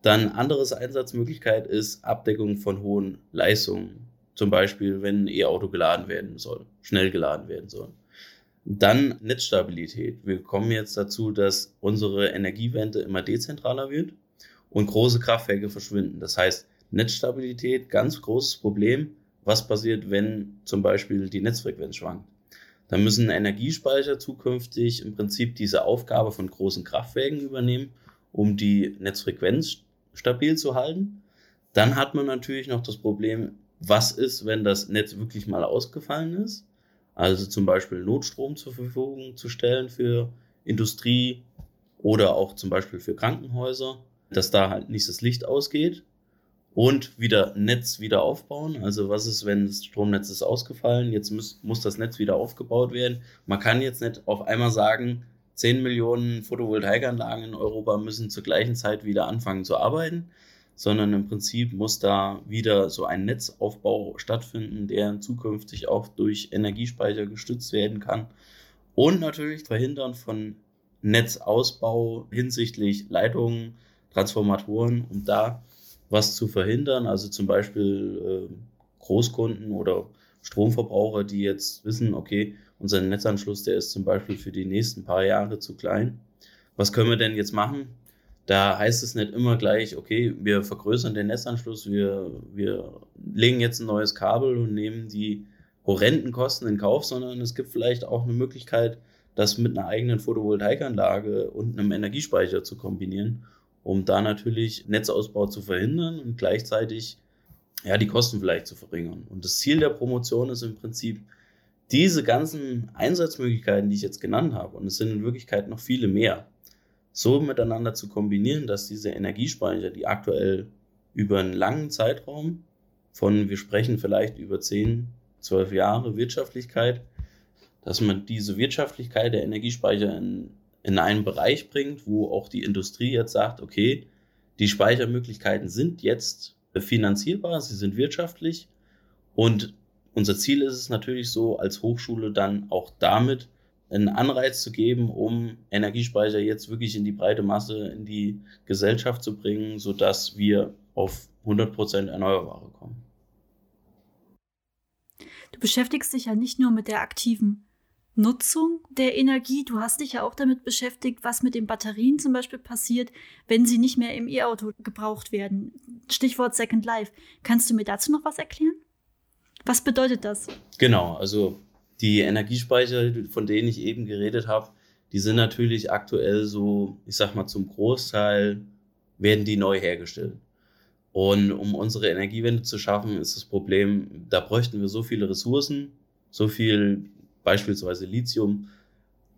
Dann anderes Einsatzmöglichkeit ist Abdeckung von hohen Leistungen. Zum Beispiel, wenn ein E-Auto geladen werden soll, schnell geladen werden soll. Dann Netzstabilität. Wir kommen jetzt dazu, dass unsere Energiewende immer dezentraler wird und große Kraftwerke verschwinden. Das heißt, Netzstabilität, ganz großes Problem. Was passiert, wenn zum Beispiel die Netzfrequenz schwankt? Dann müssen Energiespeicher zukünftig im Prinzip diese Aufgabe von großen Kraftwerken übernehmen, um die Netzfrequenz stabil zu halten. Dann hat man natürlich noch das Problem, was ist, wenn das Netz wirklich mal ausgefallen ist? Also zum Beispiel Notstrom zur Verfügung zu stellen für Industrie oder auch zum Beispiel für Krankenhäuser, dass da halt nicht das Licht ausgeht und wieder Netz wieder aufbauen. Also was ist, wenn das Stromnetz ist ausgefallen? Jetzt muss, muss das Netz wieder aufgebaut werden. Man kann jetzt nicht auf einmal sagen, 10 Millionen Photovoltaikanlagen in Europa müssen zur gleichen Zeit wieder anfangen zu arbeiten, sondern im Prinzip muss da wieder so ein Netzaufbau stattfinden, der zukünftig auch durch Energiespeicher gestützt werden kann. Und natürlich verhindern von Netzausbau hinsichtlich Leitungen, Transformatoren, um da was zu verhindern. Also zum Beispiel äh, Großkunden oder Stromverbraucher, die jetzt wissen, okay, unser Netzanschluss, der ist zum Beispiel für die nächsten paar Jahre zu klein. Was können wir denn jetzt machen? Da heißt es nicht immer gleich, okay, wir vergrößern den Netzanschluss, wir, wir legen jetzt ein neues Kabel und nehmen die horrenden Kosten in Kauf, sondern es gibt vielleicht auch eine Möglichkeit, das mit einer eigenen Photovoltaikanlage und einem Energiespeicher zu kombinieren, um da natürlich Netzausbau zu verhindern und gleichzeitig ja, die Kosten vielleicht zu verringern. Und das Ziel der Promotion ist im Prinzip, diese ganzen Einsatzmöglichkeiten, die ich jetzt genannt habe, und es sind in Wirklichkeit noch viele mehr, so miteinander zu kombinieren, dass diese Energiespeicher, die aktuell über einen langen Zeitraum von, wir sprechen vielleicht über 10, 12 Jahre Wirtschaftlichkeit, dass man diese Wirtschaftlichkeit der Energiespeicher in, in einen Bereich bringt, wo auch die Industrie jetzt sagt, okay, die Speichermöglichkeiten sind jetzt finanzierbar, sie sind wirtschaftlich und unser Ziel ist es natürlich so, als Hochschule dann auch damit einen Anreiz zu geben, um Energiespeicher jetzt wirklich in die breite Masse, in die Gesellschaft zu bringen, sodass wir auf 100% Erneuerbare kommen. Du beschäftigst dich ja nicht nur mit der aktiven Nutzung der Energie, du hast dich ja auch damit beschäftigt, was mit den Batterien zum Beispiel passiert, wenn sie nicht mehr im E-Auto gebraucht werden. Stichwort Second Life. Kannst du mir dazu noch was erklären? Was bedeutet das? Genau, also die Energiespeicher, von denen ich eben geredet habe, die sind natürlich aktuell so, ich sag mal, zum Großteil werden die neu hergestellt. Und um unsere Energiewende zu schaffen, ist das Problem, da bräuchten wir so viele Ressourcen, so viel beispielsweise Lithium.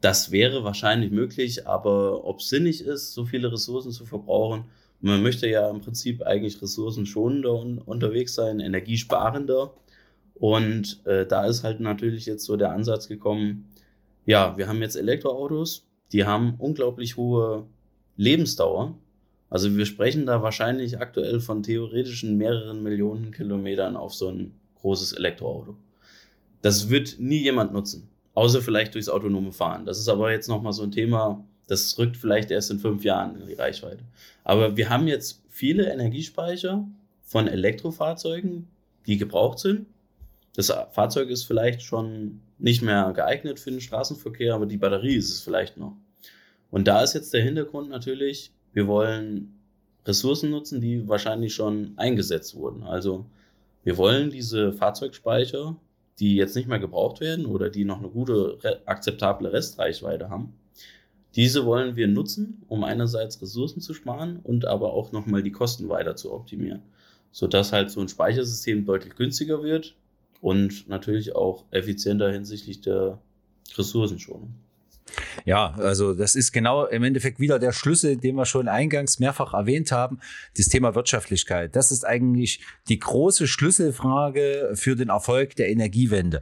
Das wäre wahrscheinlich möglich, aber ob es sinnig ist, so viele Ressourcen zu verbrauchen, man möchte ja im Prinzip eigentlich ressourcenschonender unterwegs sein, energiesparender. Und äh, da ist halt natürlich jetzt so der Ansatz gekommen, ja, wir haben jetzt Elektroautos, die haben unglaublich hohe Lebensdauer. Also wir sprechen da wahrscheinlich aktuell von theoretischen mehreren Millionen Kilometern auf so ein großes Elektroauto. Das wird nie jemand nutzen, außer vielleicht durchs autonome Fahren. Das ist aber jetzt nochmal so ein Thema, das rückt vielleicht erst in fünf Jahren in die Reichweite. Aber wir haben jetzt viele Energiespeicher von Elektrofahrzeugen, die gebraucht sind das Fahrzeug ist vielleicht schon nicht mehr geeignet für den Straßenverkehr, aber die Batterie ist es vielleicht noch. Und da ist jetzt der Hintergrund natürlich, wir wollen Ressourcen nutzen, die wahrscheinlich schon eingesetzt wurden. Also wir wollen diese Fahrzeugspeicher, die jetzt nicht mehr gebraucht werden oder die noch eine gute, akzeptable Restreichweite haben, diese wollen wir nutzen, um einerseits Ressourcen zu sparen und aber auch nochmal die Kosten weiter zu optimieren, sodass halt so ein Speichersystem deutlich günstiger wird, und natürlich auch effizienter hinsichtlich der Ressourcenschonung. Ja, also das ist genau im Endeffekt wieder der Schlüssel, den wir schon eingangs mehrfach erwähnt haben, das Thema Wirtschaftlichkeit. Das ist eigentlich die große Schlüsselfrage für den Erfolg der Energiewende.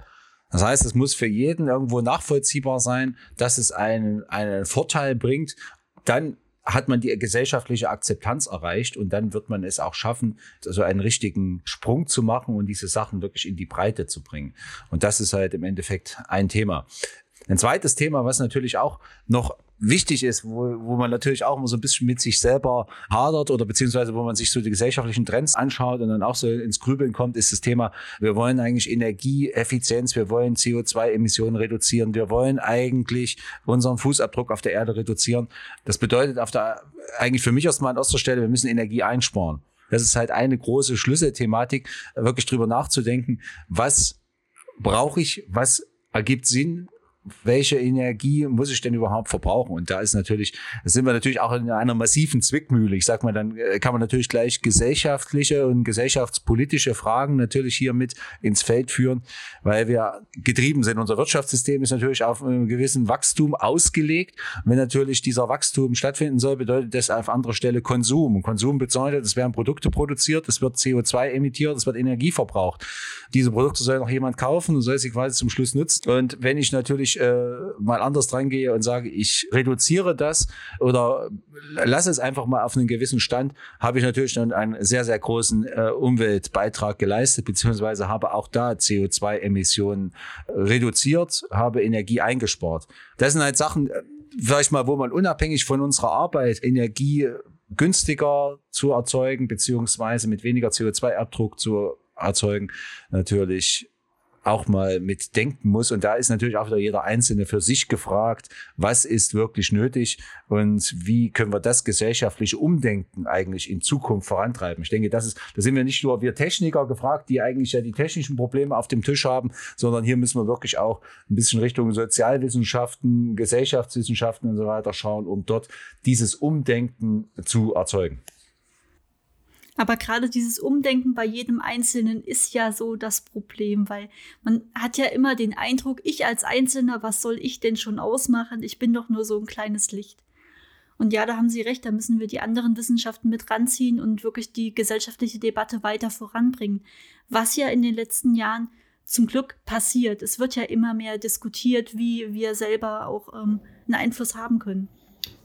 Das heißt, es muss für jeden irgendwo nachvollziehbar sein, dass es einen, einen Vorteil bringt. Dann hat man die gesellschaftliche Akzeptanz erreicht und dann wird man es auch schaffen, so einen richtigen Sprung zu machen und diese Sachen wirklich in die Breite zu bringen. Und das ist halt im Endeffekt ein Thema. Ein zweites Thema, was natürlich auch noch wichtig ist, wo, wo man natürlich auch immer so ein bisschen mit sich selber hadert oder beziehungsweise wo man sich so die gesellschaftlichen Trends anschaut und dann auch so ins Grübeln kommt, ist das Thema, wir wollen eigentlich Energieeffizienz, wir wollen CO2-Emissionen reduzieren, wir wollen eigentlich unseren Fußabdruck auf der Erde reduzieren. Das bedeutet auf der, eigentlich für mich erstmal an erster Stelle, wir müssen Energie einsparen. Das ist halt eine große Schlüsselthematik, wirklich drüber nachzudenken, was brauche ich, was ergibt Sinn, welche Energie muss ich denn überhaupt verbrauchen? Und da ist natürlich, da sind wir natürlich auch in einer massiven Zwickmühle. Ich sag mal, dann äh, kann man natürlich gleich gesellschaftliche und gesellschaftspolitische Fragen natürlich hier mit ins Feld führen, weil wir getrieben sind. Unser Wirtschaftssystem ist natürlich auf einen gewissen Wachstum ausgelegt. Wenn natürlich dieser Wachstum stattfinden soll, bedeutet das auf anderer Stelle Konsum. Konsum bedeutet, es werden Produkte produziert, es wird CO2 emittiert, es wird Energie verbraucht. Diese Produkte soll noch jemand kaufen und soll sie quasi zum Schluss nutzen. Und wenn ich natürlich äh, mal anders dran gehe und sage, ich reduziere das oder lasse es einfach mal auf einen gewissen Stand, habe ich natürlich dann einen sehr, sehr großen äh, Umweltbeitrag geleistet, beziehungsweise habe auch da CO2-Emissionen reduziert, habe Energie eingespart. Das sind halt Sachen, äh, vielleicht mal, wo man unabhängig von unserer Arbeit Energie günstiger zu erzeugen, beziehungsweise mit weniger CO2-Abdruck zu erzeugen, natürlich auch mal mit denken muss. Und da ist natürlich auch wieder jeder Einzelne für sich gefragt, was ist wirklich nötig und wie können wir das gesellschaftliche Umdenken eigentlich in Zukunft vorantreiben. Ich denke, das ist, da sind wir nicht nur wir Techniker gefragt, die eigentlich ja die technischen Probleme auf dem Tisch haben, sondern hier müssen wir wirklich auch ein bisschen Richtung Sozialwissenschaften, Gesellschaftswissenschaften und so weiter schauen, um dort dieses Umdenken zu erzeugen. Aber gerade dieses Umdenken bei jedem Einzelnen ist ja so das Problem, weil man hat ja immer den Eindruck, ich als Einzelner, was soll ich denn schon ausmachen? Ich bin doch nur so ein kleines Licht. Und ja, da haben Sie recht, da müssen wir die anderen Wissenschaften mit ranziehen und wirklich die gesellschaftliche Debatte weiter voranbringen. Was ja in den letzten Jahren zum Glück passiert. Es wird ja immer mehr diskutiert, wie wir selber auch ähm, einen Einfluss haben können.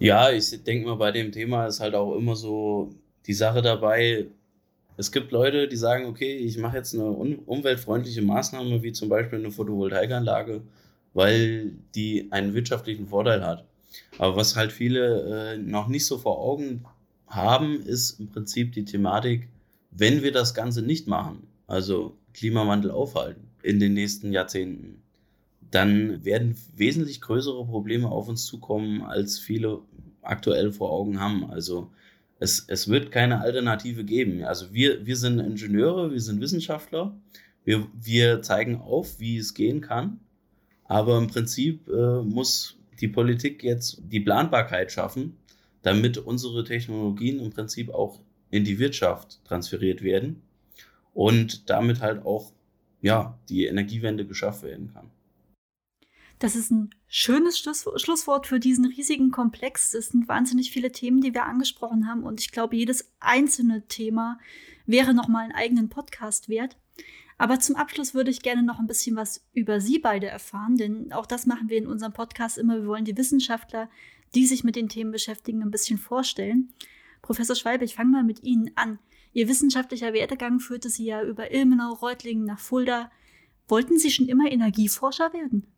Ja, ich denke mal, bei dem Thema ist halt auch immer so, die Sache dabei, es gibt Leute, die sagen, okay, ich mache jetzt eine un umweltfreundliche Maßnahme, wie zum Beispiel eine Photovoltaikanlage, weil die einen wirtschaftlichen Vorteil hat. Aber was halt viele äh, noch nicht so vor Augen haben, ist im Prinzip die Thematik, wenn wir das Ganze nicht machen, also Klimawandel aufhalten in den nächsten Jahrzehnten, dann werden wesentlich größere Probleme auf uns zukommen, als viele aktuell vor Augen haben. Also es, es wird keine Alternative geben. Also wir, wir sind Ingenieure, wir sind Wissenschaftler, wir, wir zeigen auf, wie es gehen kann, aber im Prinzip äh, muss die Politik jetzt die Planbarkeit schaffen, damit unsere Technologien im Prinzip auch in die Wirtschaft transferiert werden und damit halt auch ja, die Energiewende geschafft werden kann. Das ist ein schönes Schluss Schlusswort für diesen riesigen Komplex. Es sind wahnsinnig viele Themen, die wir angesprochen haben. Und ich glaube, jedes einzelne Thema wäre nochmal einen eigenen Podcast wert. Aber zum Abschluss würde ich gerne noch ein bisschen was über Sie beide erfahren, denn auch das machen wir in unserem Podcast immer. Wir wollen die Wissenschaftler, die sich mit den Themen beschäftigen, ein bisschen vorstellen. Professor Schwalbe, ich fange mal mit Ihnen an. Ihr wissenschaftlicher Werdegang führte Sie ja über Ilmenau, Reutlingen nach Fulda. Wollten Sie schon immer Energieforscher werden?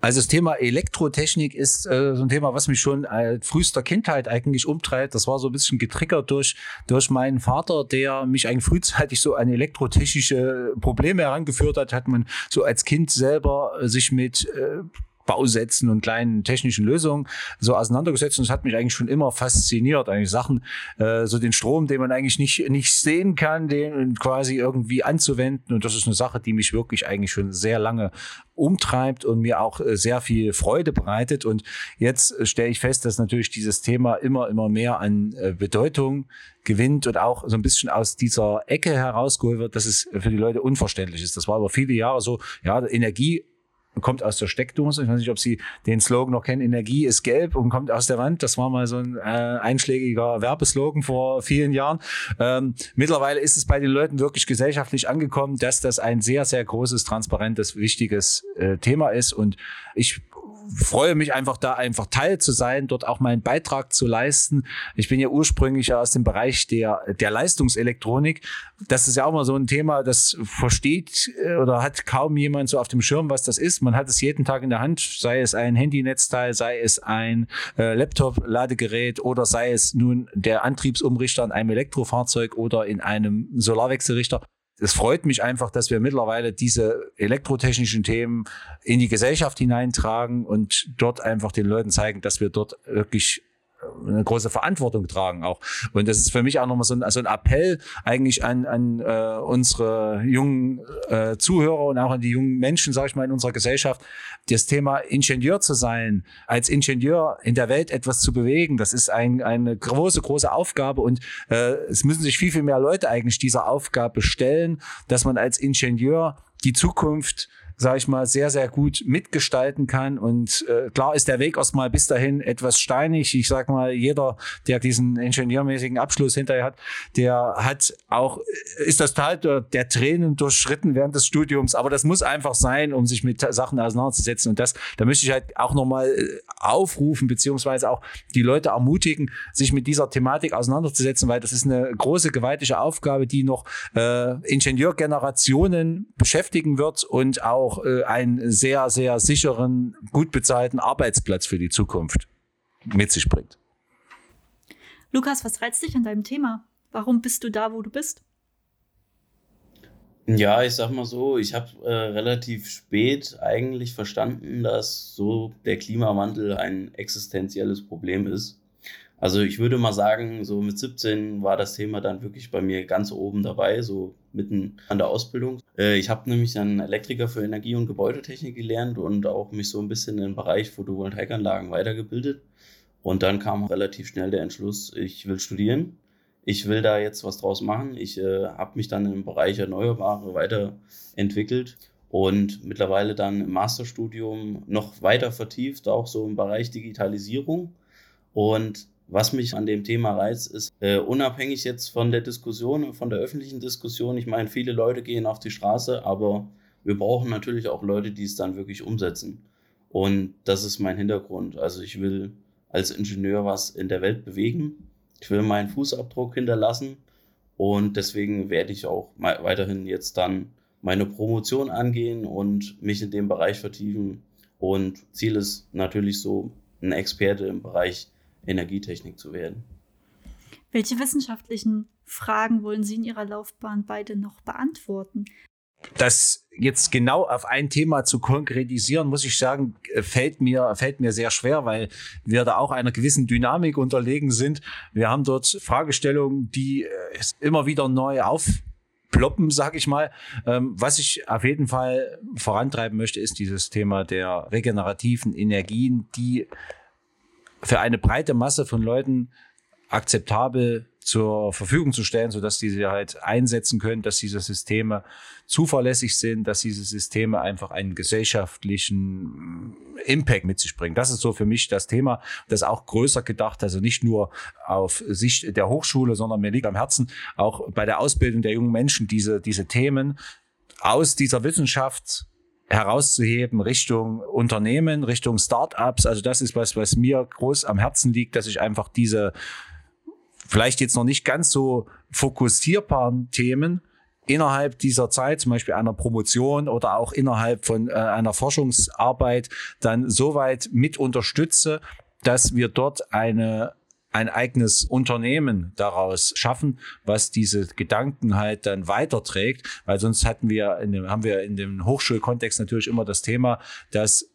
Also das Thema Elektrotechnik ist äh, so ein Thema, was mich schon als frühester Kindheit eigentlich umtreibt. Das war so ein bisschen getriggert durch, durch meinen Vater, der mich eigentlich frühzeitig so an elektrotechnische Probleme herangeführt hat. Hat man so als Kind selber sich mit äh, Bausätzen und kleinen technischen Lösungen so auseinandergesetzt und es hat mich eigentlich schon immer fasziniert. Eigentlich Sachen, äh, so den Strom, den man eigentlich nicht, nicht sehen kann, den quasi irgendwie anzuwenden. Und das ist eine Sache, die mich wirklich eigentlich schon sehr lange umtreibt und mir auch äh, sehr viel Freude bereitet. Und jetzt äh, stelle ich fest, dass natürlich dieses Thema immer, immer mehr an äh, Bedeutung gewinnt und auch so ein bisschen aus dieser Ecke herausgeholt wird, dass es für die Leute unverständlich ist. Das war über viele Jahre so, ja, Energie kommt aus der Steckdose. Ich weiß nicht, ob Sie den Slogan noch kennen. Energie ist gelb und kommt aus der Wand. Das war mal so ein äh, einschlägiger Werbeslogan vor vielen Jahren. Ähm, mittlerweile ist es bei den Leuten wirklich gesellschaftlich angekommen, dass das ein sehr, sehr großes, transparentes, wichtiges äh, Thema ist. Und ich freue mich einfach da einfach Teil zu sein, dort auch meinen Beitrag zu leisten. Ich bin ja ursprünglich aus dem Bereich der, der Leistungselektronik. Das ist ja auch mal so ein Thema, das versteht äh, oder hat kaum jemand so auf dem Schirm, was das ist. Man hat es jeden Tag in der Hand, sei es ein Handynetzteil, sei es ein äh, Laptop-Ladegerät oder sei es nun der Antriebsumrichter in einem Elektrofahrzeug oder in einem Solarwechselrichter es freut mich einfach, dass wir mittlerweile diese elektrotechnischen Themen in die Gesellschaft hineintragen und dort einfach den Leuten zeigen, dass wir dort wirklich eine große Verantwortung tragen auch. Und das ist für mich auch nochmal so ein, so ein Appell eigentlich an, an äh, unsere jungen äh, Zuhörer und auch an die jungen Menschen, sage ich mal, in unserer Gesellschaft, das Thema Ingenieur zu sein, als Ingenieur in der Welt etwas zu bewegen, das ist ein, eine große, große Aufgabe und äh, es müssen sich viel, viel mehr Leute eigentlich dieser Aufgabe stellen, dass man als Ingenieur die Zukunft sage ich mal, sehr, sehr gut mitgestalten kann. Und äh, klar ist der Weg erstmal bis dahin etwas steinig. Ich sag mal, jeder, der diesen ingenieurmäßigen Abschluss hinterher hat, der hat auch, ist das Teil der, der Tränen durchschritten während des Studiums. Aber das muss einfach sein, um sich mit Sachen auseinanderzusetzen. Und das, da möchte ich halt auch nochmal äh, aufrufen, beziehungsweise auch die Leute ermutigen, sich mit dieser Thematik auseinanderzusetzen, weil das ist eine große, gewaltige Aufgabe, die noch äh, Ingenieurgenerationen beschäftigen wird und auch auch äh, einen sehr, sehr sicheren, gut bezahlten Arbeitsplatz für die Zukunft mit sich bringt. Lukas, was reizt dich an deinem Thema? Warum bist du da, wo du bist? Ja, ich sag mal so, ich habe äh, relativ spät eigentlich verstanden, dass so der Klimawandel ein existenzielles Problem ist. Also ich würde mal sagen, so mit 17 war das Thema dann wirklich bei mir ganz oben dabei, so mitten an der Ausbildung. Äh, ich habe nämlich dann Elektriker für Energie- und Gebäudetechnik gelernt und auch mich so ein bisschen im Bereich Photovoltaikanlagen weitergebildet. Und dann kam relativ schnell der Entschluss, ich will studieren. Ich will da jetzt was draus machen. Ich äh, habe mich dann im Bereich Erneuerbare weiterentwickelt und mittlerweile dann im Masterstudium noch weiter vertieft, auch so im Bereich Digitalisierung. Und was mich an dem Thema reizt, ist äh, unabhängig jetzt von der Diskussion, von der öffentlichen Diskussion. Ich meine, viele Leute gehen auf die Straße, aber wir brauchen natürlich auch Leute, die es dann wirklich umsetzen. Und das ist mein Hintergrund. Also ich will als Ingenieur was in der Welt bewegen. Ich will meinen Fußabdruck hinterlassen. Und deswegen werde ich auch weiterhin jetzt dann meine Promotion angehen und mich in dem Bereich vertiefen. Und Ziel ist natürlich so, ein Experte im Bereich Energietechnik zu werden. Welche wissenschaftlichen Fragen wollen Sie in Ihrer Laufbahn beide noch beantworten? Das jetzt genau auf ein Thema zu konkretisieren, muss ich sagen, fällt mir, fällt mir sehr schwer, weil wir da auch einer gewissen Dynamik unterlegen sind. Wir haben dort Fragestellungen, die äh, immer wieder neu aufploppen, sag ich mal. Ähm, was ich auf jeden Fall vorantreiben möchte, ist dieses Thema der regenerativen Energien, die für eine breite Masse von Leuten akzeptabel zur Verfügung zu stellen, sodass die sie halt einsetzen können, dass diese Systeme zuverlässig sind, dass diese Systeme einfach einen gesellschaftlichen Impact mit sich bringen. Das ist so für mich das Thema, das auch größer gedacht, also nicht nur auf Sicht der Hochschule, sondern mir liegt am Herzen, auch bei der Ausbildung der jungen Menschen diese, diese Themen aus dieser Wissenschaft herauszuheben Richtung Unternehmen, Richtung Startups. Also das ist was, was mir groß am Herzen liegt, dass ich einfach diese vielleicht jetzt noch nicht ganz so fokussierbaren Themen innerhalb dieser Zeit, zum Beispiel einer Promotion oder auch innerhalb von äh, einer Forschungsarbeit, dann so weit mit unterstütze, dass wir dort eine ein eigenes Unternehmen daraus schaffen, was diese Gedanken halt dann weiterträgt, weil sonst hatten wir in dem, haben wir in dem Hochschulkontext natürlich immer das Thema, dass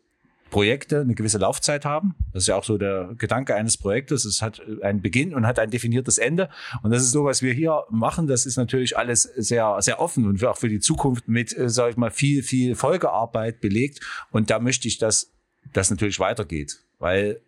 Projekte eine gewisse Laufzeit haben. Das ist ja auch so der Gedanke eines Projektes. Es hat einen Beginn und hat ein definiertes Ende. Und das ist so, was wir hier machen. Das ist natürlich alles sehr, sehr offen und auch für die Zukunft mit, äh, sage ich mal, viel, viel Folgearbeit belegt. Und da möchte ich, dass das natürlich weitergeht, weil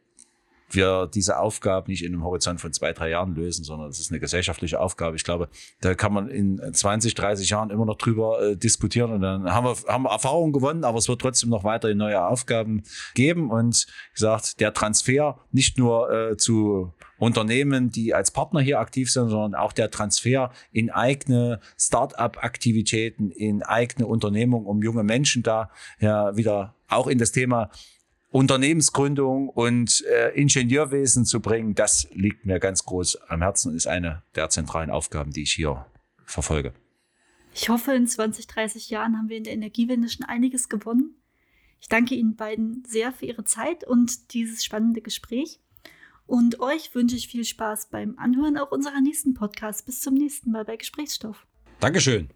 wir diese Aufgabe nicht in einem Horizont von zwei, drei Jahren lösen, sondern es ist eine gesellschaftliche Aufgabe. Ich glaube, da kann man in 20, 30 Jahren immer noch drüber äh, diskutieren und dann haben wir, haben wir Erfahrungen gewonnen, aber es wird trotzdem noch weiterhin neue Aufgaben geben und gesagt, der Transfer nicht nur äh, zu Unternehmen, die als Partner hier aktiv sind, sondern auch der Transfer in eigene Start-up-Aktivitäten, in eigene Unternehmungen, um junge Menschen da ja wieder auch in das Thema Unternehmensgründung und äh, Ingenieurwesen zu bringen, das liegt mir ganz groß am Herzen und ist eine der zentralen Aufgaben, die ich hier verfolge. Ich hoffe, in 20, 30 Jahren haben wir in der Energiewende schon einiges gewonnen. Ich danke Ihnen beiden sehr für Ihre Zeit und dieses spannende Gespräch. Und euch wünsche ich viel Spaß beim Anhören auch unserer nächsten Podcast. Bis zum nächsten Mal bei Gesprächsstoff. Dankeschön.